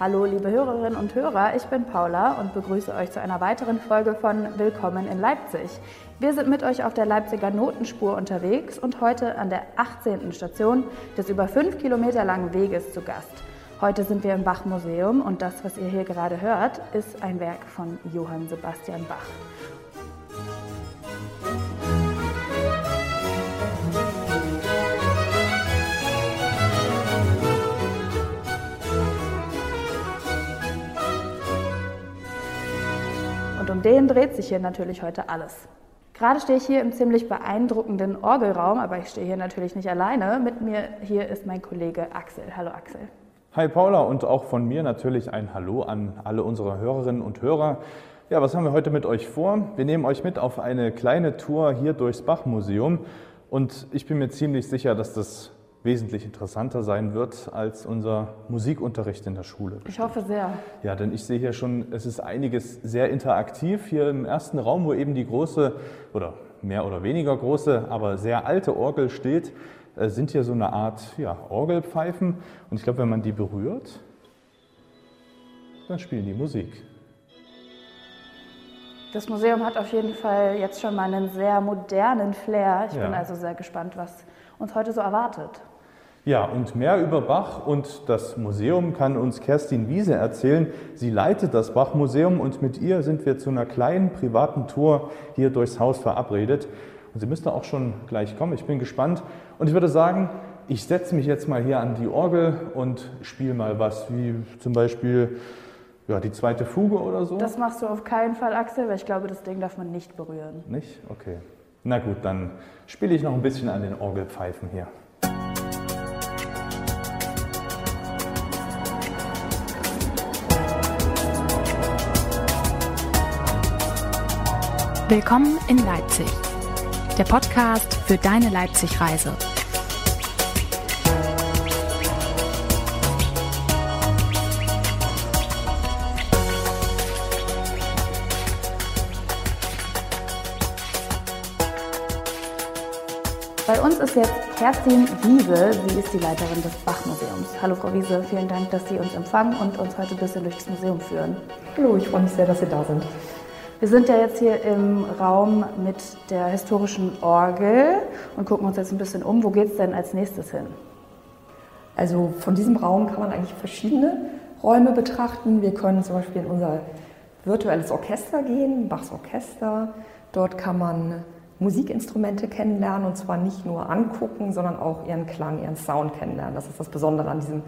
Hallo liebe Hörerinnen und Hörer, ich bin Paula und begrüße euch zu einer weiteren Folge von Willkommen in Leipzig. Wir sind mit euch auf der Leipziger Notenspur unterwegs und heute an der 18. Station des über fünf Kilometer langen Weges zu Gast. Heute sind wir im Bach-Museum und das, was ihr hier gerade hört, ist ein Werk von Johann Sebastian Bach. Und um den dreht sich hier natürlich heute alles. Gerade stehe ich hier im ziemlich beeindruckenden Orgelraum, aber ich stehe hier natürlich nicht alleine. Mit mir hier ist mein Kollege Axel. Hallo Axel. Hi Paula und auch von mir natürlich ein Hallo an alle unsere Hörerinnen und Hörer. Ja, was haben wir heute mit euch vor? Wir nehmen euch mit auf eine kleine Tour hier durchs Bach-Museum und ich bin mir ziemlich sicher, dass das wesentlich interessanter sein wird als unser Musikunterricht in der Schule. Ich hoffe sehr. Ja, denn ich sehe hier schon, es ist einiges sehr interaktiv. Hier im ersten Raum, wo eben die große oder mehr oder weniger große, aber sehr alte Orgel steht, äh, sind hier so eine Art ja, Orgelpfeifen. Und ich glaube, wenn man die berührt, dann spielen die Musik. Das Museum hat auf jeden Fall jetzt schon mal einen sehr modernen Flair. Ich Ja. bin also sehr gespannt, was uns heute so erwartet. Ja, und mehr über Bach und das Museum kann uns Kerstin Wiese erzählen. Sie leitet das Bach-Museum und mit ihr sind wir zu einer kleinen privaten Tour hier durchs Haus verabredet. Und sie müsste auch schon gleich kommen. Ich bin gespannt. Und ich würde sagen, ich setze mich jetzt mal hier an die Orgel und spiele mal was, wie zum Beispiel ja, die zweite Fuge oder so. Das machst du auf keinen Fall, Axel, weil ich glaube, das Ding darf man nicht berühren. Nicht? Okay. Na gut, dann spiele ich noch ein bisschen an den Orgelpfeifen hier. Willkommen in Leipzig. Der Podcast für deine Leipzig-Reise. Bei uns ist jetzt Kerstin Wiese. Sie ist die Leiterin des Bach-Museums. Hallo Frau Wiese, vielen Dank, dass Sie uns empfangen und uns heute ein bisschen durch das Museum führen. Hallo, ich freue mich sehr, dass Sie da sind. Wir sind ja jetzt hier im Raum mit der historischen Orgel und gucken uns jetzt ein bisschen um. Wo geht es denn als nächstes hin? Also von diesem Raum kann man eigentlich verschiedene Räume betrachten. Wir können zum Beispiel in unser virtuelles Orchester gehen, Bachs Orchester. Dort kann man Musikinstrumente kennenlernen und zwar nicht nur angucken, sondern auch ihren Klang, ihren Sound kennenlernen. Das ist das Besondere an diesem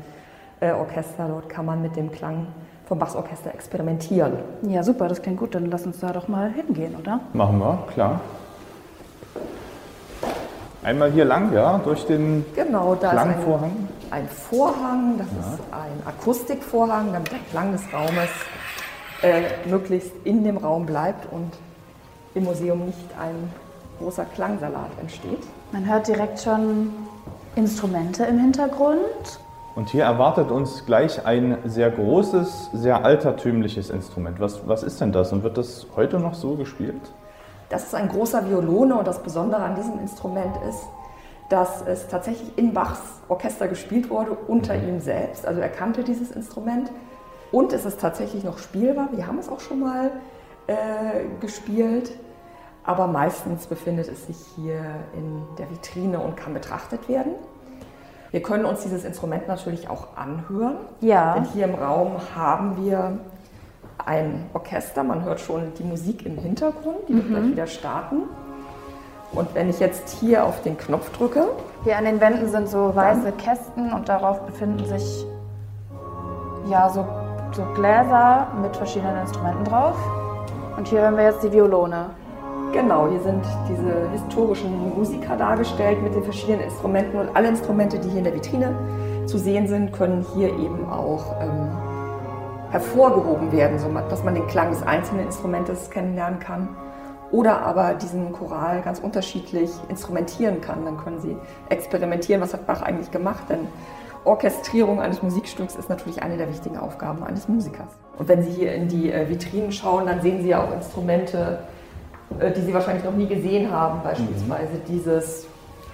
äh, Orchester. Dort kann man mit dem Klang vom Bachs Orchester experimentieren. Ja, super, das klingt gut. Dann lass uns da doch mal hingehen, oder? Machen wir, klar. Einmal hier lang, ja, durch den Genau, da ist Klangvorhang. ein, ein Vorhang, das ist ein Akustikvorhang, damit der Klang des Raumes äh, möglichst in dem Raum bleibt und im Museum nicht ein großer Klangsalat entsteht. Man hört direkt schon Instrumente im Hintergrund. Und hier erwartet uns gleich ein sehr großes, sehr altertümliches Instrument. Was, was ist denn das und wird das heute noch so gespielt? Das ist ein großer Violone und das Besondere an diesem Instrument ist, dass es tatsächlich in Bachs Orchester gespielt wurde, unter ihm selbst. Also er kannte dieses Instrument und es ist tatsächlich noch spielbar. Wir haben es auch schon mal äh, gespielt, aber meistens befindet es sich hier in der Vitrine und kann betrachtet werden. Wir können uns dieses Instrument natürlich auch anhören. Ja. Denn hier im Raum haben wir ein Orchester. Man hört schon die Musik im Hintergrund, die wird gleich wieder starten. Und wenn ich jetzt hier auf den Knopf drücke, Hier an den Wänden sind so weiße Kästen und darauf befinden sich ja so, so Gläser mit verschiedenen Instrumenten drauf. Und hier hören wir jetzt die Violone. Genau, hier sind diese historischen Musiker dargestellt mit den verschiedenen Instrumenten und alle Instrumente, die hier in der Vitrine zu sehen sind, können hier eben auch ähm, hervorgehoben werden, so dass man den Klang des einzelnen Instrumentes kennenlernen kann. Oder aber diesen Choral ganz unterschiedlich instrumentieren kann. Dann können Sie experimentieren, was hat Bach eigentlich gemacht. Denn Orchestrierung eines Musikstücks ist natürlich eine der wichtigen Aufgaben eines Musikers. Und wenn Sie hier in die äh, Vitrinen schauen, dann sehen Sie ja auch Instrumente, die Sie wahrscheinlich noch nie gesehen haben. Beispielsweise dieses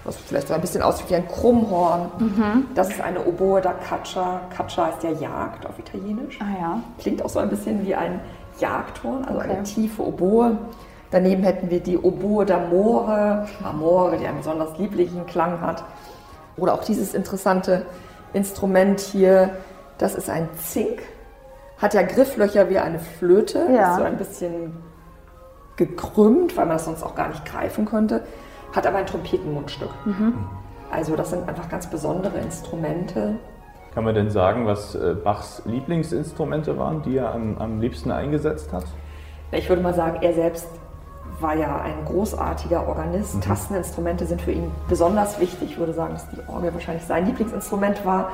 was vielleicht so ein bisschen aussieht wie ein Krummhorn. Mhm. Das ist eine Oboe da Caccia. Caccia ist ja Jagd auf Italienisch. Ah ja. Klingt auch so ein bisschen wie ein Jagdhorn, also okay. eine tiefe Oboe. Daneben hätten wir die Oboe d'Amore, Amore, die einen besonders lieblichen Klang hat. Oder auch dieses interessante Instrument hier, das ist ein Zink. Hat ja Grifflöcher wie eine Flöte, ja. so ein bisschen gekrümmt, weil man das sonst auch gar nicht greifen könnte, hat aber ein Trompetenmundstück. Mhm. Also das sind einfach ganz besondere Instrumente. Kann man denn sagen, was äh, Bachs Lieblingsinstrumente waren, die er am, am liebsten eingesetzt hat? Ich würde mal sagen, er selbst war ja ein großartiger Organist. Mhm. Tasteninstrumente sind für ihn besonders wichtig. Ich würde sagen, dass die Orgel wahrscheinlich sein Lieblingsinstrument war.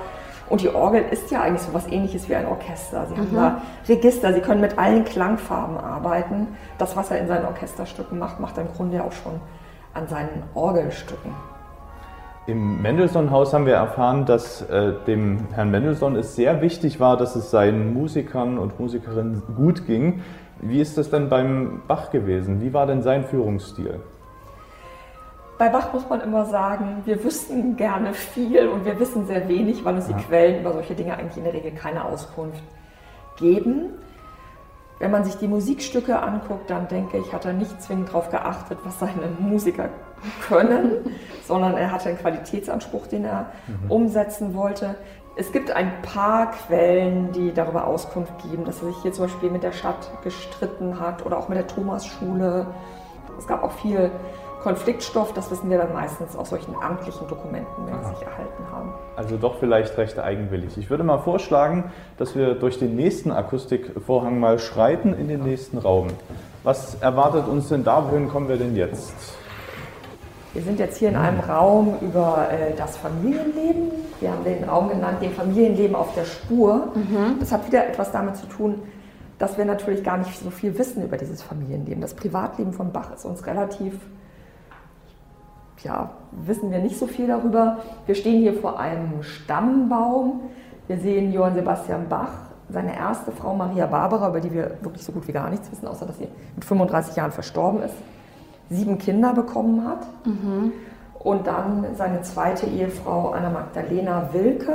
Und die Orgel ist ja eigentlich so was ähnliches wie ein Orchester. Sie mhm. haben da Register, sie können mit allen Klangfarben arbeiten. Das, was er in seinen Orchesterstücken macht, macht er im Grunde ja auch schon an seinen Orgelstücken. Im Mendelssohn-Haus haben wir erfahren, dass äh, dem Herrn Mendelssohn es sehr wichtig war, dass es seinen Musikern und Musikerinnen gut ging. Wie ist das denn beim Bach gewesen? Wie war denn sein Führungsstil? Bei Bach muss man immer sagen, wir wüssten gerne viel und wir wissen sehr wenig, weil uns die Quellen über solche Dinge eigentlich in der Regel keine Auskunft geben. Wenn man sich die Musikstücke anguckt, dann denke ich, hat er nicht zwingend darauf geachtet, was seine Musiker können, sondern er hatte einen Qualitätsanspruch, den er mhm. umsetzen wollte. Es gibt ein paar Quellen, die darüber Auskunft geben, dass er sich hier zum Beispiel mit der Stadt gestritten hat oder auch mit der Thomasschule. Es gab auch viel Konfliktstoff, das wissen wir dann meistens aus solchen amtlichen Dokumenten, wenn sie sich erhalten haben. Also doch vielleicht recht eigenwillig. Ich würde mal vorschlagen, dass wir durch den nächsten Akustikvorhang mal schreiten in den nächsten Raum. Was erwartet uns denn da? Wohin kommen wir denn jetzt? Wir sind jetzt hier in einem Raum über äh, das Familienleben. Wir haben den Raum genannt, dem Familienleben auf der Spur. Mhm. Das hat wieder etwas damit zu tun, dass wir natürlich gar nicht so viel wissen über dieses Familienleben. Das Privatleben von Bach ist uns relativ ja, wissen wir nicht so viel darüber. Wir stehen hier vor einem Stammbaum. Wir sehen Johann Sebastian Bach, seine erste Frau Maria Barbara, über die wir wirklich so gut wie gar nichts wissen, außer dass sie mit 35 Jahren verstorben ist, sieben Kinder bekommen hat. Mhm. Und dann seine zweite Ehefrau Anna Magdalena Wilke,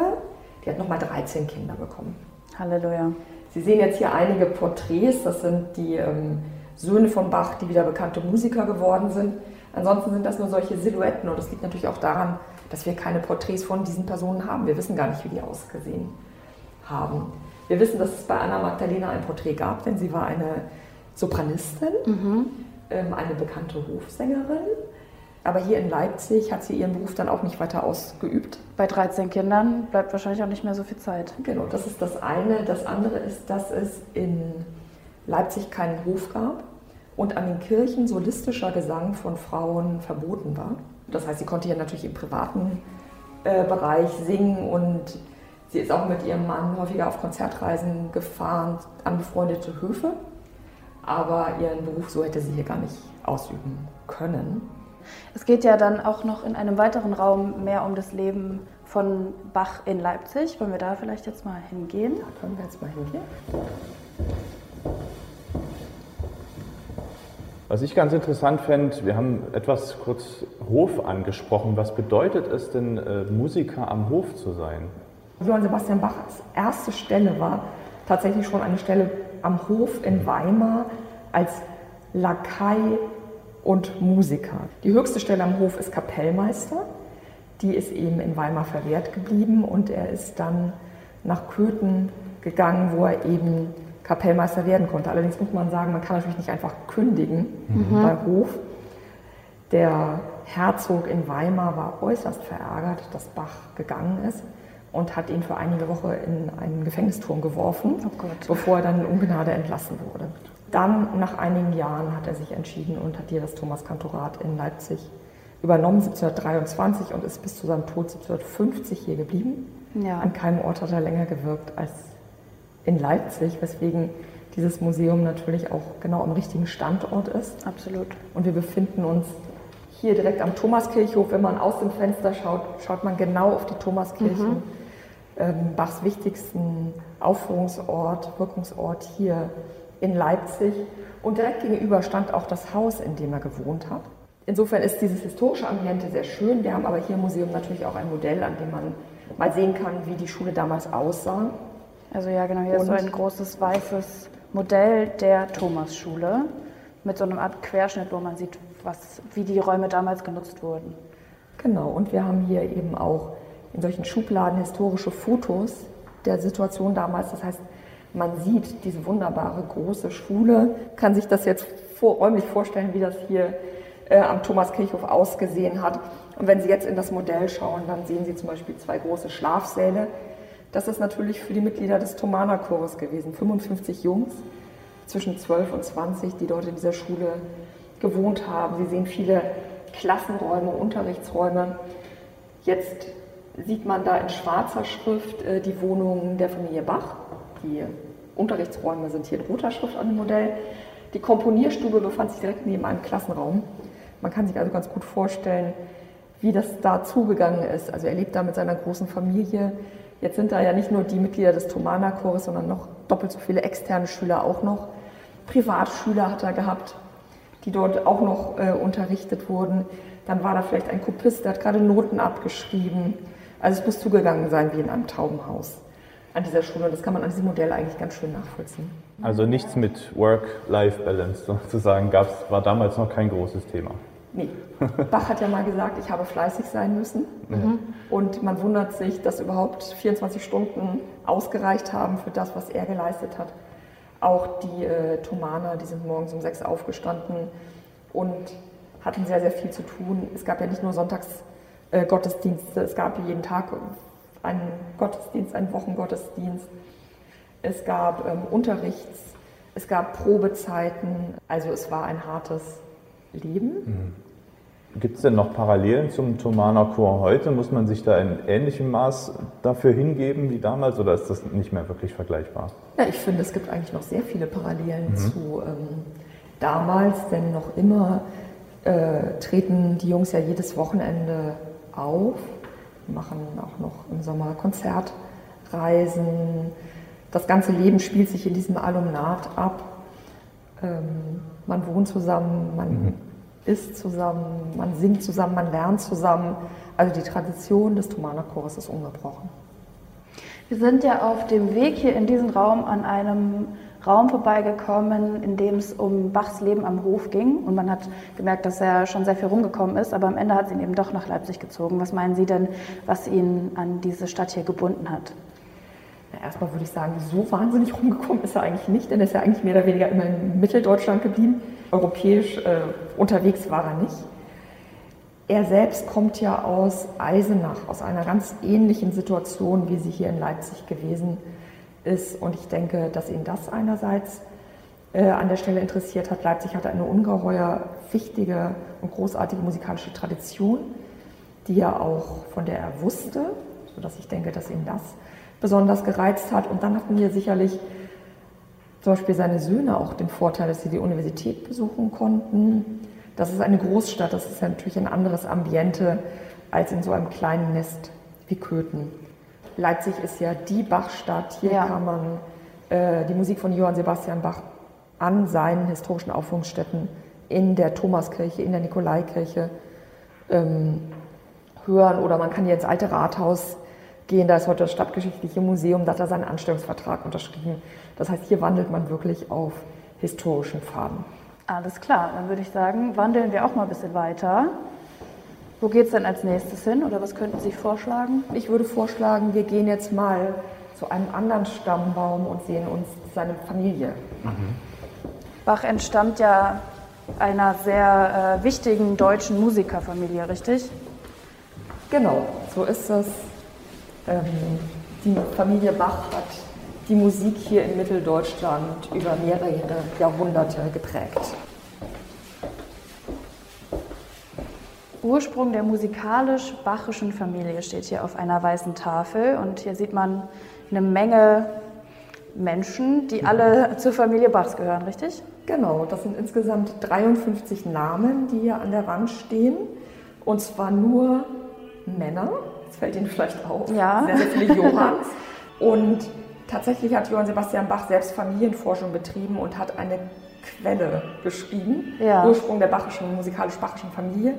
die hat nochmal 13 Kinder bekommen. Halleluja. Sie sehen jetzt hier einige Porträts, das sind die ähm, Söhne von Bach, die wieder bekannte Musiker geworden sind. Ansonsten sind das nur solche Silhouetten und das liegt natürlich auch daran, dass wir keine Porträts von diesen Personen haben. Wir wissen gar nicht, wie die ausgesehen haben. Wir wissen, dass es bei Anna Magdalena ein Porträt gab, denn sie war eine Sopranistin, mhm. ähm, eine bekannte Hofsängerin. Aber hier in Leipzig hat sie ihren Beruf dann auch nicht weiter ausgeübt. Bei 13 Kindern bleibt wahrscheinlich auch nicht mehr so viel Zeit. Genau, das ist das eine. Das andere ist, dass es in Leipzig keinen Hof gab und an den Kirchen solistischer Gesang von Frauen verboten war. Das heißt, sie konnte hier natürlich im privaten äh, Bereich singen und sie ist auch mit ihrem Mann häufiger auf Konzertreisen gefahren an befreundete Höfe. Aber ihren Beruf so hätte sie hier gar nicht ausüben können. Es geht ja dann auch noch in einem weiteren Raum mehr um das Leben von Bach in Leipzig. Wollen wir da vielleicht jetzt mal hingehen? Da können wir jetzt mal hingehen. Was ich ganz interessant fände, wir haben etwas kurz Hof angesprochen. Was bedeutet es denn, äh, Musiker am Hof zu sein? Johann Sebastian Bachs erste Stelle war tatsächlich schon eine Stelle am Hof in Weimar als Lakai und Musiker. Die höchste Stelle am Hof ist Kapellmeister. Die ist eben in Weimar verwehrt geblieben und er ist dann nach Köthen gegangen, wo er eben Kapellmeister werden konnte. Allerdings muss man sagen, man kann natürlich nicht einfach kündigen mhm. bei Hof. Der Herzog in Weimar war äußerst verärgert, dass Bach gegangen ist und hat ihn für einige Wochen in einen Gefängnisturm geworfen, oh bevor er dann in Ungnade entlassen wurde. Dann, nach einigen Jahren, hat er sich entschieden und hat hier das Thomas-Kantorat in Leipzig übernommen, 1723, und ist bis zu seinem Tod 1750 hier geblieben. Ja. An keinem Ort hat er länger gewirkt als in Leipzig, weswegen dieses Museum natürlich auch genau am richtigen Standort ist. Absolut. Und wir befinden uns hier direkt am Thomaskirchhof. Wenn man aus dem Fenster schaut, schaut man genau auf die Thomaskirche. Mhm. Ähm, Bachs wichtigsten Aufführungsort, Wirkungsort hier in Leipzig. Und direkt gegenüber stand auch das Haus, in dem er gewohnt hat. Insofern ist dieses historische Ambiente sehr schön. Wir haben aber hier im Museum natürlich auch ein Modell, an dem man mal sehen kann, wie die Schule damals aussah. Also ja, genau, hier ist so ein großes weißes Modell der Thomasschule mit so einem Art Querschnitt, wo man sieht, was, wie die Räume damals genutzt wurden. Genau, und wir haben hier eben auch in solchen Schubladen historische Fotos der Situation damals. Das heißt, man sieht diese wunderbare große Schule, kann sich das jetzt vor, räumlich vorstellen, wie das hier äh, am Thomaskirchhof ausgesehen hat. Und wenn Sie jetzt in das Modell schauen, dann sehen Sie zum Beispiel zwei große Schlafsäle. Das ist natürlich für die Mitglieder des Thomanerchores gewesen. 55 Jungs zwischen 12 und 20, die dort in dieser Schule gewohnt haben. Sie sehen viele Klassenräume, Unterrichtsräume. Jetzt sieht man da in schwarzer Schrift äh, die Wohnung der Familie Bach. Die Unterrichtsräume sind hier in roter Schrift an dem Modell. Die Komponierstube befand sich direkt neben einem Klassenraum. Man kann sich also ganz gut vorstellen, wie das da zugegangen ist. Also er lebt da mit seiner großen Familie. Jetzt sind da ja nicht nur die Mitglieder des Thomaner-Chores, sondern noch doppelt so viele externe Schüler auch noch. Privatschüler hat er gehabt, die dort auch noch äh, unterrichtet wurden. Dann war da vielleicht ein Kopist, der hat gerade Noten abgeschrieben. Also es muss zugegangen sein wie in einem Taubenhaus an dieser Schule. Und das kann man an diesem Modell eigentlich ganz schön nachvollziehen. Also nichts mit Work-Life-Balance sozusagen gab's, war damals noch kein großes Thema. Nee. Bach hat ja mal gesagt, ich habe fleißig sein müssen. Mhm. Und man wundert sich, dass überhaupt 24 Stunden ausgereicht haben für das, was er geleistet hat. Auch die äh, Thomaner, die sind morgens um sechs aufgestanden und hatten sehr, sehr viel zu tun. Es gab ja nicht nur Sonntagsgottesdienste, äh, es gab jeden Tag einen Gottesdienst, einen Wochengottesdienst. Es gab ähm, Unterrichts, es gab Probezeiten. Also es war ein hartes Leben. Mhm. Gibt es denn noch Parallelen zum Thomaner Chor heute? Muss man sich da in ähnlichem Maß dafür hingeben wie damals oder ist das nicht mehr wirklich vergleichbar? Ja, ich finde, es gibt eigentlich noch sehr viele Parallelen mhm. zu ähm, damals, denn noch immer äh, treten die Jungs ja jedes Wochenende auf, machen auch noch im Sommer Konzertreisen. Das ganze Leben spielt sich in diesem Alumnat ab. Ähm, man wohnt zusammen, man mhm. Isst zusammen, man singt zusammen, man lernt zusammen. Also die Tradition des Thomaner Chores ist ungebrochen. Wir sind ja auf dem Weg hier in diesen Raum an einem Raum vorbeigekommen, in dem es um Bachs Leben am Hof ging. Und man hat gemerkt, dass er schon sehr viel rumgekommen ist, aber am Ende hat es ihn eben doch nach Leipzig gezogen. Was meinen Sie denn, was ihn an diese Stadt hier gebunden hat? erstmal würde ich sagen, so wahnsinnig rumgekommen ist er eigentlich nicht, denn er ist ja eigentlich mehr oder weniger immer in Mitteldeutschland geblieben. Europäisch äh, unterwegs war er nicht. Er selbst kommt ja aus Eisenach, aus einer ganz ähnlichen Situation, wie sie hier in Leipzig gewesen ist. Und ich denke, dass ihn das einerseits äh, an der Stelle interessiert hat. Leipzig hatte eine ungeheuer wichtige und großartige musikalische Tradition, die er auch, von der er wusste, sodass ich denke, dass ihn das besonders gereizt hat. Und dann hatten wir sicherlich zum Beispiel seine Söhne auch den Vorteil, dass sie die Universität besuchen konnten. Das ist eine Großstadt, das ist ja natürlich ein anderes Ambiente als in so einem kleinen Nest wie Köthen. Leipzig ist ja die Bachstadt. Hier ja. kann man äh, die Musik von Johann Sebastian Bach an seinen historischen Aufführungsstätten in der Thomaskirche, in der Nikolaikirche ähm, hören. Oder man kann hier ins alte Rathaus gehen. Da ist heute das Stadtgeschichtliche Museum, da hat er seinen Anstellungsvertrag unterschrieben. Das heißt, hier wandelt man wirklich auf historischen Pfaden. Alles klar, dann würde ich sagen, wandeln wir auch mal ein bisschen weiter. Wo geht es denn als nächstes hin oder was könnten Sie vorschlagen? Ich würde vorschlagen, wir gehen jetzt mal zu einem anderen Stammbaum und sehen uns seine Familie. Mhm. Bach entstammt ja einer sehr äh, wichtigen deutschen Musikerfamilie, richtig? Genau, so ist es. Ähm, die Familie Bach hat die Musik hier in Mitteldeutschland über mehrere Jahrhunderte geprägt. Ursprung der musikalisch-bachischen Familie steht hier auf einer weißen Tafel und hier sieht man eine Menge Menschen, die alle zur Familie Bachs gehören, richtig? Genau, das sind insgesamt 53 Namen, die hier an der Wand stehen und zwar nur Männer das fällt Ihnen vielleicht auf. Ja. Sehr, sehr viele Johanns. Und Tatsächlich hat Johann Sebastian Bach selbst Familienforschung betrieben und hat eine Quelle geschrieben, Ja. Ursprung der bachischen, musikalisch-bachischen Familie.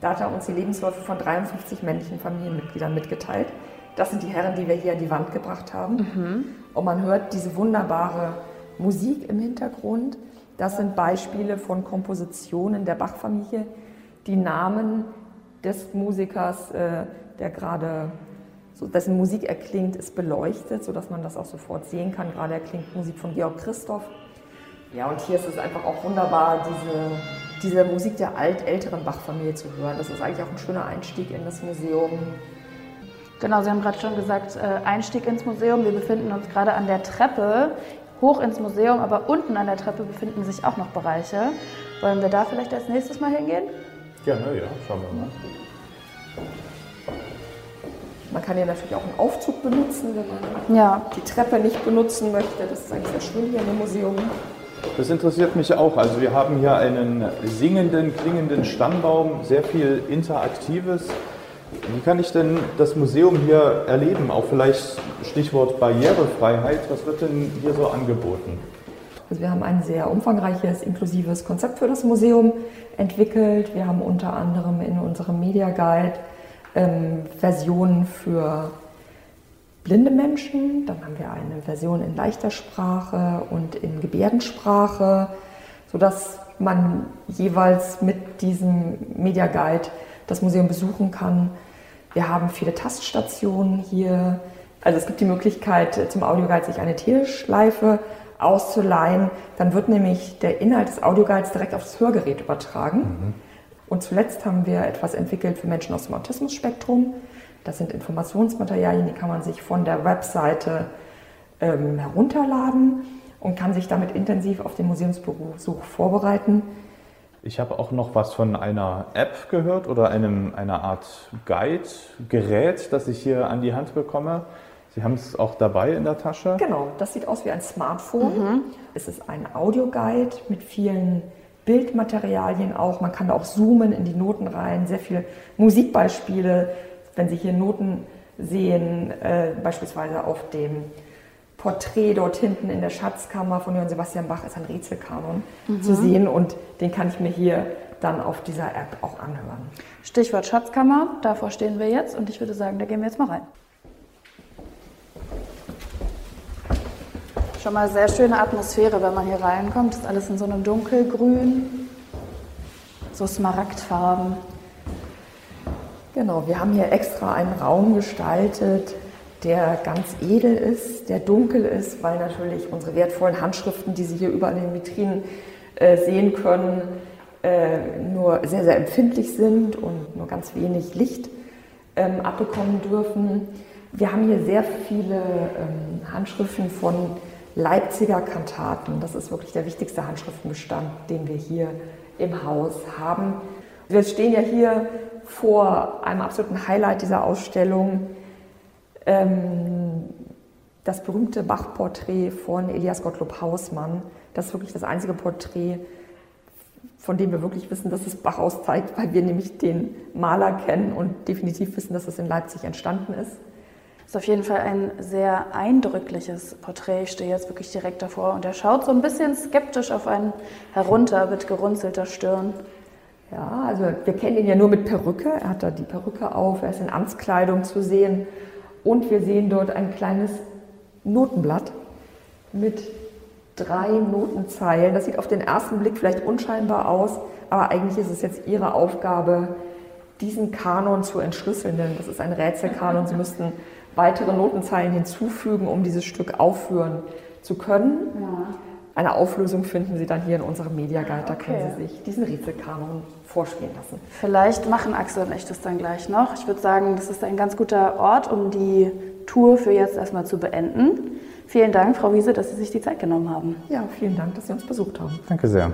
Da hat er uns die Lebensläufe von 53 männlichen Familienmitgliedern mitgeteilt. Das sind die Herren, die wir hier an die Wand gebracht haben. Und man hört diese wunderbare Musik im Hintergrund. Das sind Beispiele von Kompositionen der Bach-Familie. Die Namen des Musikers, äh, der gerade, so, dessen Musik erklingt, ist beleuchtet, sodass man das auch sofort sehen kann. Gerade erklingt Musik von Georg Christoph. Ja, und hier ist es einfach auch wunderbar, diese, diese Musik der alt älteren Bach-Familie zu hören. Das ist eigentlich auch ein schöner Einstieg in das Museum. Genau, Sie haben gerade schon gesagt, äh, Einstieg ins Museum. Wir befinden uns gerade an der Treppe hoch ins Museum, aber unten an der Treppe befinden sich auch noch Bereiche. Wollen wir da vielleicht als nächstes mal hingehen? Gerne, ja, schauen wir mal. Man kann hier natürlich auch einen Aufzug benutzen, wenn man Ja, die Treppe nicht benutzen möchte. Das ist eigentlich sehr schön hier im Museum. Das interessiert mich auch. Also wir haben hier einen singenden, klingenden Stammbaum, sehr viel Interaktives. Wie kann ich denn das Museum hier erleben? Auch vielleicht Stichwort Barrierefreiheit. Was wird denn hier so angeboten? Also wir haben ein sehr umfangreiches, inklusives Konzept für das Museum entwickelt. Wir haben unter anderem in unserem Media Guide ähm, Versionen für blinde Menschen. Dann haben wir eine Version in leichter Sprache und in Gebärdensprache, sodass man jeweils mit diesem Media Guide das Museum besuchen kann. Wir haben viele Taststationen hier. Also es gibt die Möglichkeit, zum Audioguide sich eine Teleschleife auszuleihen. Dann wird nämlich der Inhalt des Audioguides direkt auf das Hörgerät übertragen. Und zuletzt haben wir etwas entwickelt für Menschen aus dem Autismus-Spektrum. Das sind Informationsmaterialien, die kann man sich von der Webseite ähm, herunterladen und kann sich damit intensiv auf den Museumsbesuch vorbereiten. Ich habe auch noch was von einer App gehört oder einem, einer Art Guide-Gerät, das ich hier an die Hand bekomme. Sie haben es auch dabei in der Tasche. Genau, das sieht aus wie ein Smartphone. Es ist ein Audioguide mit vielen Bildmaterialien auch. Man kann auch zoomen in die Noten rein, sehr viele Musikbeispiele. Wenn Sie hier Noten sehen, äh, beispielsweise auf dem Porträt dort hinten in der Schatzkammer von Johann Sebastian Bach ist ein Rätselkanon zu sehen und den kann ich mir hier dann auf dieser App auch anhören. Stichwort Schatzkammer, davor stehen wir jetzt und ich würde sagen, da gehen wir jetzt mal rein. Schon mal sehr schöne Atmosphäre, wenn man hier reinkommt. Das ist alles in so einem dunkelgrün, so Smaragdfarben. Genau, wir haben hier extra einen Raum gestaltet, der ganz edel ist, der dunkel ist, weil natürlich unsere wertvollen Handschriften, die Sie hier überall in den Vitrinen äh, sehen können, äh, nur sehr, sehr empfindlich sind und nur ganz wenig Licht ähm, abbekommen dürfen. Wir haben hier sehr viele ähm, Handschriften von Leipziger Kantaten. Das ist wirklich der wichtigste Handschriftenbestand, den wir hier im Haus haben. Wir stehen ja hier vor einem absoluten Highlight dieser Ausstellung, ähm, das berühmte Bach-Porträt von Elias Gottlob Hausmann. Das ist wirklich das einzige Porträt, von dem wir wirklich wissen, dass es Bach auszeigt, weil wir nämlich den Maler kennen und definitiv wissen, dass es in Leipzig entstanden ist. Ist auf jeden Fall ein sehr eindrückliches Porträt. Ich stehe jetzt wirklich direkt davor und er schaut so ein bisschen skeptisch auf einen herunter mit gerunzelter Stirn. Ja, also wir kennen ihn ja nur mit Perücke. Er hat da die Perücke auf, er ist in Amtskleidung zu sehen. Und wir sehen dort ein kleines Notenblatt mit drei Notenzeilen. Das sieht auf den ersten Blick vielleicht unscheinbar aus, aber eigentlich ist es jetzt Ihre Aufgabe, diesen Kanon zu entschlüsseln, denn das ist ein Rätselkanon. Sie müssten weitere Notenzeilen hinzufügen, um dieses Stück aufführen zu können. Eine Auflösung finden Sie dann hier in unserem Media Guide. Da können Okay. Sie sich diesen Rätselkanon vorspielen lassen. Vielleicht machen Axel und ich das dann gleich noch. Ich würde sagen, das ist ein ganz guter Ort, um die Tour für jetzt erstmal zu beenden. Vielen Dank, Frau Wiese, dass Sie sich die Zeit genommen haben. Ja, vielen Dank, dass Sie uns besucht haben. Danke sehr.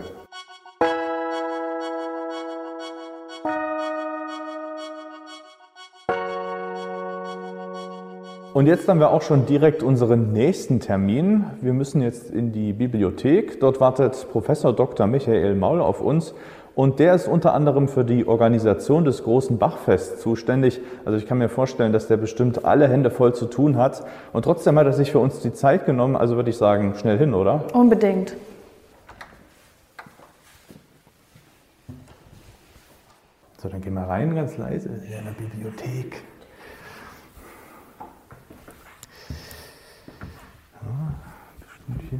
Und jetzt haben wir auch schon direkt unseren nächsten Termin. Wir müssen jetzt in die Bibliothek. Dort wartet Professor Dr. Michael Maul auf uns Und der ist unter anderem für die Organisation des großen Bachfests zuständig. Also ich kann mir vorstellen, dass der bestimmt alle Hände voll zu tun hat. Und trotzdem hat er sich für uns die Zeit genommen. Also würde ich sagen, schnell hin, oder? Unbedingt. So, dann gehen wir rein ganz leise. In der Bibliothek. Ja, bestimmt hier.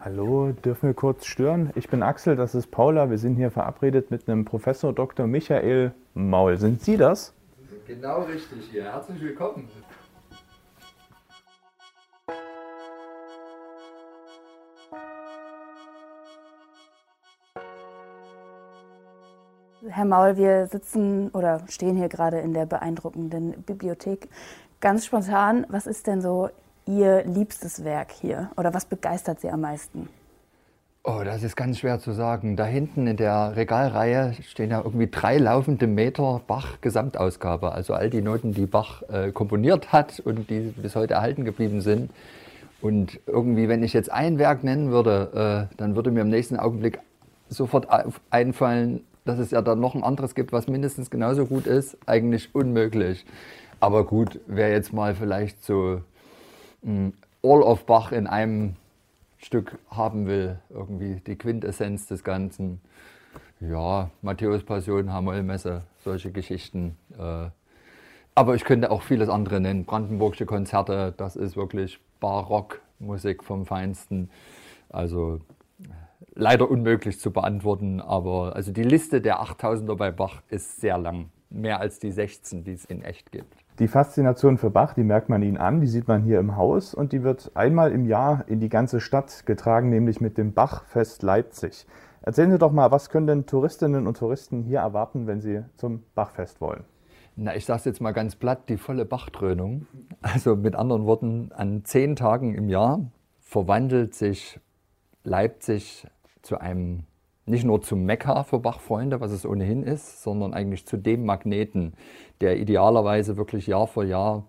Hallo, dürfen wir kurz stören? Ich bin Axel, das ist Paula. Wir sind hier verabredet mit einem Professor Dr. Michael Maul. Sind Sie das? Genau richtig hier. Herzlich willkommen. Herr Maul, wir sitzen oder stehen hier gerade in der beeindruckenden Bibliothek. Ganz spontan, was ist denn so Ihr liebstes Werk hier oder was begeistert Sie am meisten? Oh, das ist ganz schwer zu sagen. Da hinten in der Regalreihe stehen ja irgendwie drei laufende Meter Bach-Gesamtausgabe. Also all die Noten, die Bach äh, komponiert hat und die bis heute erhalten geblieben sind. Und irgendwie, wenn ich jetzt ein Werk nennen würde, äh, dann würde mir im nächsten Augenblick sofort einfallen, dass es ja dann noch ein anderes gibt, was mindestens genauso gut ist, eigentlich unmöglich. Aber gut, wer jetzt mal vielleicht so All of Bach in einem Stück haben will, irgendwie die Quintessenz des Ganzen, ja, Matthäus Passion, Hamollmesse, solche Geschichten. Äh, aber ich könnte auch vieles andere nennen. Brandenburgische Konzerte, das ist wirklich Barockmusik vom Feinsten. Also leider unmöglich zu beantworten, aber also die Liste der 8000er bei Bach ist sehr lang. Mehr als die 16, die es in echt gibt. Die Faszination für Bach, die merkt man Ihnen an, die sieht man hier im Haus und die wird einmal im Jahr in die ganze Stadt getragen, nämlich mit dem Bachfest Leipzig. Erzählen Sie doch mal, was können denn Touristinnen und Touristen hier erwarten, wenn sie zum Bachfest wollen? Na, ich sage es jetzt mal ganz platt, die volle Bachdröhnung. Also mit anderen Worten, an zehn Tagen im Jahr verwandelt sich Leipzig zu einem, nicht nur zum Mekka für Bachfreunde, was es ohnehin ist, sondern eigentlich zu dem Magneten, der idealerweise wirklich Jahr für Jahr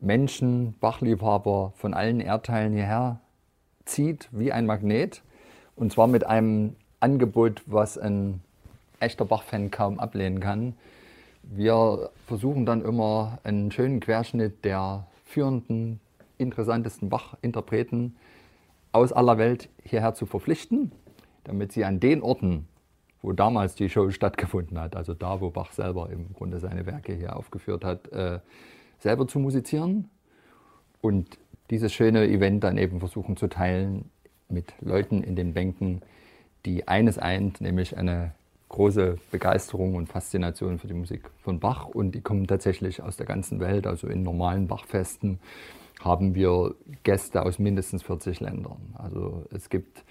Menschen, Bachliebhaber von allen Erdteilen hierher zieht, wie ein Magnet. Und zwar mit einem Angebot, was ein echter Bach-Fan kaum ablehnen kann. Wir versuchen dann immer einen schönen Querschnitt der führenden, interessantesten Bach-Interpreten aus aller Welt hierher zu verpflichten damit sie an den Orten, wo damals die Show stattgefunden hat, also da, wo Bach selber im Grunde seine Werke hier aufgeführt hat, äh, selber zu musizieren und dieses schöne Event dann eben versuchen zu teilen mit Leuten in den Bänken, die eines eint, nämlich eine große Begeisterung und Faszination für die Musik von Bach und die kommen tatsächlich aus der ganzen Welt, also in normalen Bachfesten haben wir Gäste aus mindestens 40 Ländern. Also es gibt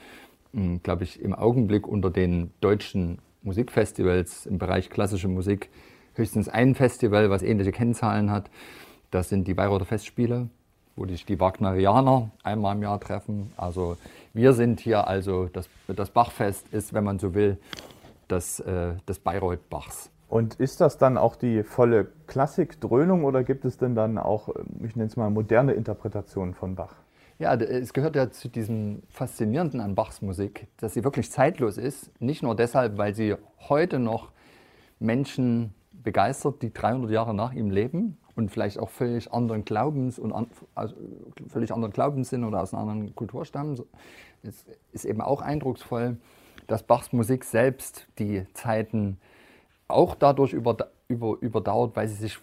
glaube ich, im Augenblick unter den deutschen Musikfestivals im Bereich klassische Musik höchstens ein Festival, was ähnliche Kennzahlen hat. Das sind die Bayreuther Festspiele, wo sich die Wagnerianer einmal im Jahr treffen. Also wir sind hier, also das, das Bachfest ist, wenn man so will, das, äh, das Bayreuth Bachs. Und ist das dann auch die volle Klassikdröhnung oder gibt es denn dann auch, ich nenne es mal, moderne Interpretationen von Bach? Ja, es gehört ja zu diesem Faszinierenden an Bachs Musik, dass sie wirklich zeitlos ist. Nicht nur deshalb, weil sie heute noch Menschen begeistert, die 300 Jahre nach ihm leben und vielleicht auch völlig anderen Glaubens und an, also völlig anderen Glaubens sind oder aus einer anderen Kultur stammen. Es ist eben auch eindrucksvoll, dass Bachs Musik selbst die Zeiten auch dadurch über, über, überdauert, weil sie sich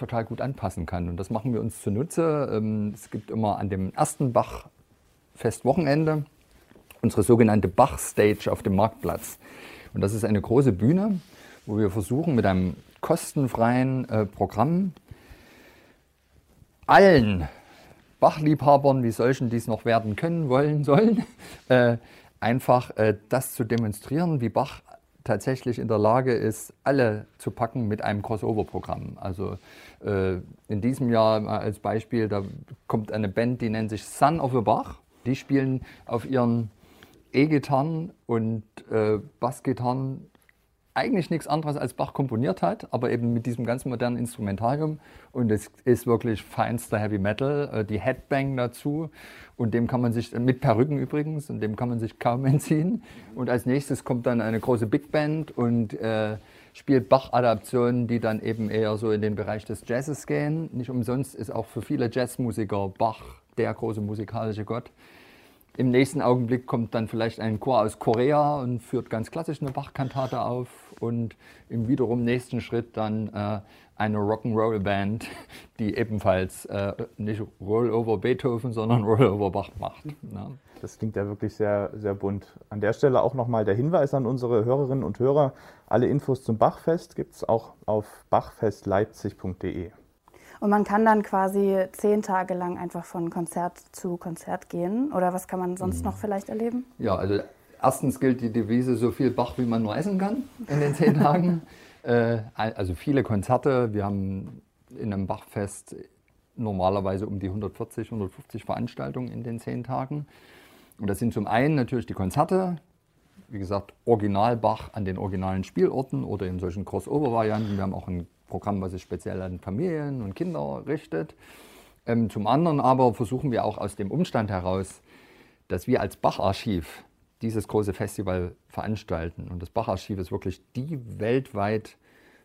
total gut anpassen kann. Und das machen wir uns zunutze. Ähm, es gibt immer an dem ersten Bach-Festwochenende unsere sogenannte Bach-Stage auf dem Marktplatz. Und das ist eine große Bühne, wo wir versuchen, mit einem kostenfreien äh, Programm allen Bachliebhabern wie solchen, die es noch werden können, wollen, sollen, äh, einfach äh, das zu demonstrieren, wie Bach tatsächlich in der Lage ist, alle zu packen mit einem Crossover-Programm. Also äh, in diesem Jahr als Beispiel, da kommt eine Band, die nennt sich Son of a Bach. Die spielen auf ihren E-Gitarren und äh, Bassgitarren eigentlich nichts anderes als Bach komponiert hat, aber eben mit diesem ganz modernen Instrumentarium. Und es ist wirklich feinster Heavy Metal, äh, die Headbang dazu. Und dem kann man sich, mit Perücken übrigens, und dem kann man sich kaum entziehen. Und als nächstes kommt dann eine große Big Band und äh, spielt Bach-Adaptionen, die dann eben eher so in den Bereich des Jazzes gehen. Nicht umsonst ist auch für viele Jazzmusiker Bach der große musikalische Gott. Im nächsten Augenblick kommt dann vielleicht ein Chor aus Korea und führt ganz klassisch eine Bach-Kantate auf und im wiederum nächsten Schritt dann äh, eine Rock'n'Roll-Band, die ebenfalls äh, nicht Rollover Beethoven, sondern Rollover Bach macht. Ja. Das klingt ja wirklich sehr, sehr bunt. An der Stelle auch nochmal der Hinweis an unsere Hörerinnen und Hörer. Alle Infos zum Bachfest gibt es auch auf bachfestleipzig.de. Und man kann dann quasi zehn Tage lang einfach von Konzert zu Konzert gehen. Oder was kann man sonst mhm. noch vielleicht erleben? Ja, also erstens gilt die Devise, so viel Bach, wie man nur essen kann in den zehn Tagen. Äh, also viele Konzerte. Wir haben in einem Bachfest normalerweise um die 140, 150 Veranstaltungen in den zehn Tagen. Und das sind zum einen natürlich die Konzerte, wie gesagt, Original Bach an den originalen Spielorten oder in solchen Crossover-Varianten. Wir haben auch ein Programm, was sich speziell an Familien und Kinder richtet. Ähm, zum anderen aber versuchen wir auch aus dem Umstand heraus, dass wir als Bacharchiv dieses große Festival veranstalten. Und das Bacharchiv ist wirklich die weltweit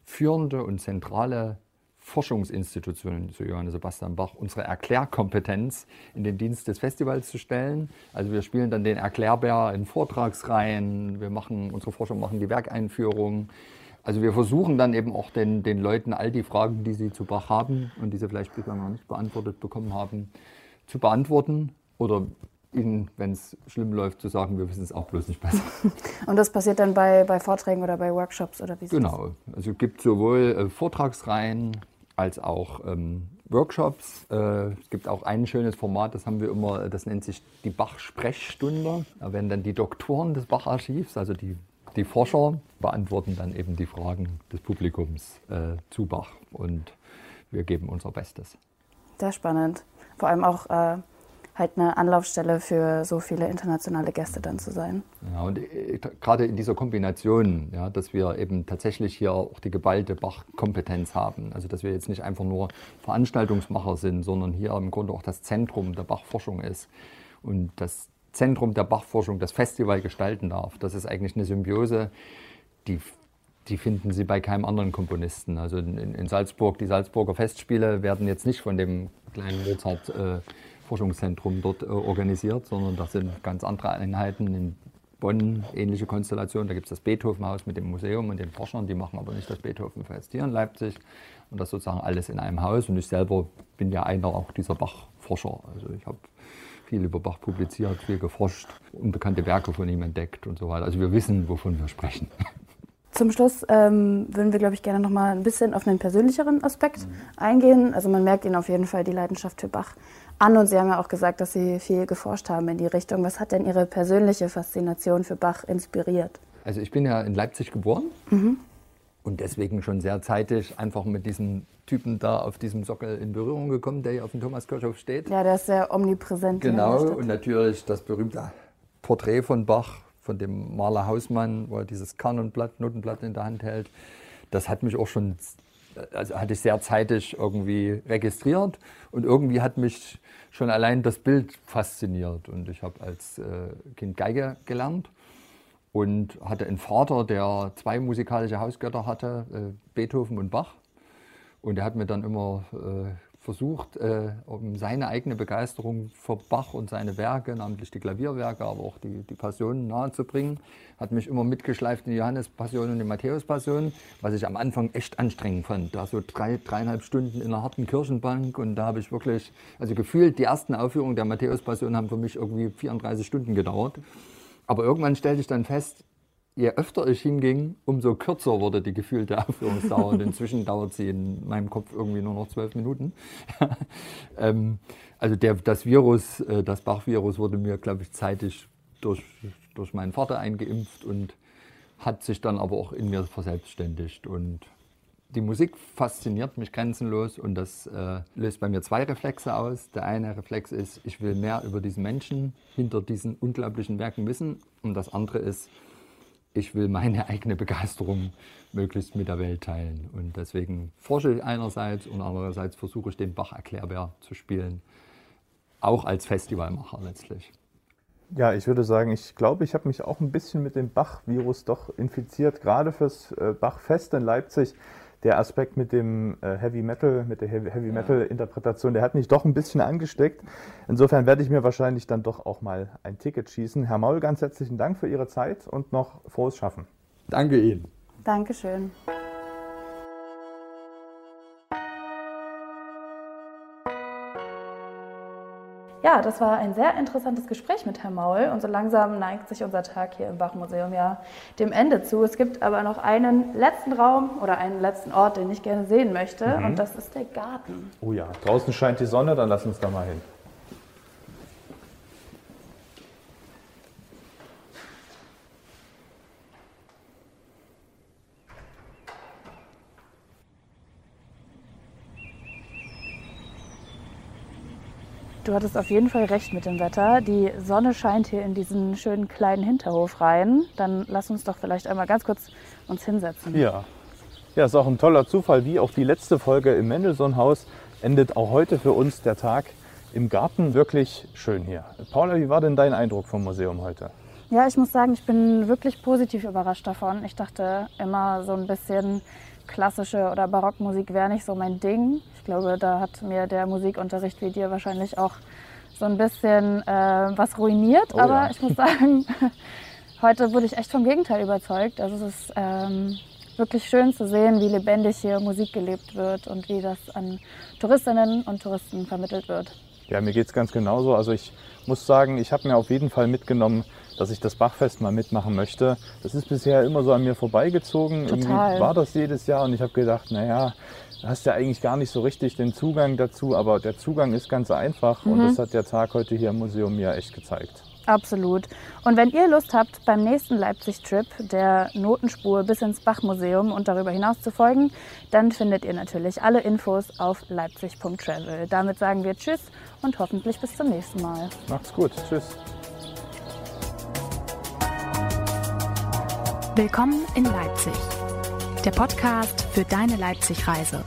führende und zentrale Forschungsinstitution zu Johann Sebastian Bach, unsere Erklärkompetenz in den Dienst des Festivals zu stellen. Also wir spielen dann den Erklärbär in Vortragsreihen, wir machen, unsere Forscher machen die Werkeinführung, also wir versuchen dann eben auch den, den Leuten all die Fragen, die sie zu Bach haben und die sie vielleicht bislang noch nicht beantwortet bekommen haben, zu beantworten oder ihnen, wenn es schlimm läuft, zu sagen, wir wissen es auch bloß nicht besser. Und das passiert dann bei, bei Vorträgen oder bei Workshops oder wie Genau. Das? Also es gibt sowohl äh, Vortragsreihen als auch ähm, Workshops. Äh, es gibt auch ein schönes Format, das haben wir immer, das nennt sich die Bach-Sprechstunde. Da werden dann die Doktoren des Bacharchivs, also die die Forscher beantworten dann eben die Fragen des Publikums äh, zu Bach und wir geben unser Bestes. Sehr spannend. Vor allem auch äh, halt eine Anlaufstelle für so viele internationale Gäste dann zu sein. Ja, und äh, gerade in dieser Kombination, ja, dass wir eben tatsächlich hier auch die geballte Bach-Kompetenz haben. Also dass wir jetzt nicht einfach nur Veranstaltungsmacher sind, sondern hier im Grunde auch das Zentrum der Bachforschung ist. Und dass Zentrum der Bachforschung das Festival gestalten darf. Das ist eigentlich eine Symbiose, die, die finden Sie bei keinem anderen Komponisten. Also in, in Salzburg, die Salzburger Festspiele werden jetzt nicht von dem kleinen Mozart äh, Forschungszentrum dort äh, organisiert, sondern das sind ganz andere Einheiten. In Bonn ähnliche Konstellation. Da gibt es das Beethovenhaus mit dem Museum und den Forschern, die machen aber nicht das Beethovenfest hier in Leipzig. Und das sozusagen alles in einem Haus. Und ich selber bin ja einer auch dieser Bachforscher. Also ich habe viel über Bach publiziert, viel geforscht, unbekannte Werke von ihm entdeckt und so weiter. Also wir wissen, wovon wir sprechen. Zum Schluss ähm, würden wir, glaube ich, gerne noch mal ein bisschen auf einen persönlicheren Aspekt mhm. eingehen. Also man merkt Ihnen auf jeden Fall die Leidenschaft für Bach an und Sie haben ja auch gesagt, dass Sie viel geforscht haben in die Richtung. Was hat denn Ihre persönliche Faszination für Bach inspiriert? Also ich bin ja in Leipzig geboren mhm. Und deswegen schon sehr zeitig einfach mit diesem Typen da auf diesem Sockel in Berührung gekommen, der hier auf dem Thomaskirchhof steht. Ja, der ist sehr omnipräsent. Genau, und natürlich das berühmte Porträt von Bach, von dem Maler Hausmann, wo er dieses Kanonblatt, Notenblatt in der Hand hält. Das hat mich auch schon, also hatte ich sehr zeitig irgendwie registriert und irgendwie hat mich schon allein das Bild fasziniert. Und ich habe als äh, Kind Geige gelernt und hatte einen Vater, der zwei musikalische Hausgötter hatte, äh, Beethoven und Bach. Und er hat mir dann immer äh, versucht, äh, um seine eigene Begeisterung für Bach und seine Werke, namentlich die Klavierwerke, aber auch die, die Passionen nahezubringen. Hat mich immer mitgeschleift in die Johannes-Passion und die Matthäus-Passion, was ich am Anfang echt anstrengend fand. Da so drei, dreieinhalb Stunden in einer harten Kirchenbank und da habe ich wirklich, also gefühlt, die ersten Aufführungen der Matthäus-Passion haben für mich irgendwie 34 Stunden gedauert. Aber irgendwann stellte ich dann fest, je öfter ich hinging, umso kürzer wurde die gefühlte Aufführungsdauer. Und inzwischen dauert sie in meinem Kopf irgendwie nur noch zwölf Minuten. ähm, also der, das Virus, äh, das Bach-Virus wurde mir, glaube ich, zeitig durch, durch meinen Vater eingeimpft und hat sich dann aber auch in mir verselbstständigt. Und die Musik fasziniert mich grenzenlos und das äh, löst bei mir zwei Reflexe aus. Der eine Reflex ist, ich will mehr über diesen Menschen hinter diesen unglaublichen Werken wissen. Und das andere ist, ich will meine eigene Begeisterung möglichst mit der Welt teilen. Und deswegen forsche ich einerseits und andererseits versuche ich den Bach Erklärbär zu spielen, auch als Festivalmacher letztlich. Ja, ich würde sagen, ich glaube, ich habe mich auch ein bisschen mit dem Bach-Virus doch infiziert, gerade fürs äh, Bach-Fest in Leipzig. Der Aspekt mit dem äh, Heavy Metal, mit der Heavy Metal-Interpretation, der hat mich doch ein bisschen angesteckt. Insofern werde ich mir wahrscheinlich dann doch auch mal ein Ticket schießen. Herr Maul, ganz herzlichen Dank für Ihre Zeit und noch frohes Schaffen. Danke Ihnen. Dankeschön. Ja, das war ein sehr interessantes Gespräch mit Herrn Maul und so langsam neigt sich unser Tag hier im Bachmuseum ja dem Ende zu. Es gibt aber noch einen letzten Raum oder einen letzten Ort, den ich gerne sehen möchte mhm. und das ist der Garten. Oh ja, draußen scheint die Sonne, dann lass uns da mal hin. Du hattest auf jeden Fall recht mit dem Wetter. Die Sonne scheint hier in diesen schönen kleinen Hinterhof rein. Dann lass uns doch vielleicht einmal ganz kurz uns hinsetzen. Ja. Ja, ist auch ein toller Zufall, wie auch die letzte Folge im Mendelssohn-Haus endet auch heute für uns der Tag im Garten wirklich schön hier. Paula, wie war denn dein Eindruck vom Museum heute? Ja, ich muss sagen, ich bin wirklich positiv überrascht davon. Ich dachte immer so ein bisschen klassische oder Barockmusik wäre nicht so mein Ding. Ich glaube, da hat mir der Musikunterricht wie dir wahrscheinlich auch so ein bisschen äh, was ruiniert. Oh, Aber ja. ich muss sagen, heute wurde ich echt vom Gegenteil überzeugt. Also es ist ähm, wirklich schön zu sehen, wie lebendig hier Musik gelebt wird und wie das an Touristinnen und Touristen vermittelt wird. Ja, mir geht es ganz genauso. Also ich muss sagen, ich habe mir auf jeden Fall mitgenommen, dass ich das Bachfest mal mitmachen möchte. Das ist bisher immer so an mir vorbeigezogen. Total. Irgendwie war das jedes Jahr und ich habe gedacht, naja, du hast ja eigentlich gar nicht so richtig den Zugang dazu, aber der Zugang ist ganz einfach mhm. und das hat der Tag heute hier im Museum mir echt gezeigt. Absolut. Und wenn ihr Lust habt, beim nächsten Leipzig-Trip der Notenspur bis ins Bachmuseum und darüber hinaus zu folgen, dann findet ihr natürlich alle Infos auf leipzig.travel. Damit sagen wir Tschüss und hoffentlich bis zum nächsten Mal. Macht's gut. Tschüss. Willkommen in Leipzig. Der Podcast für deine Leipzig-Reise.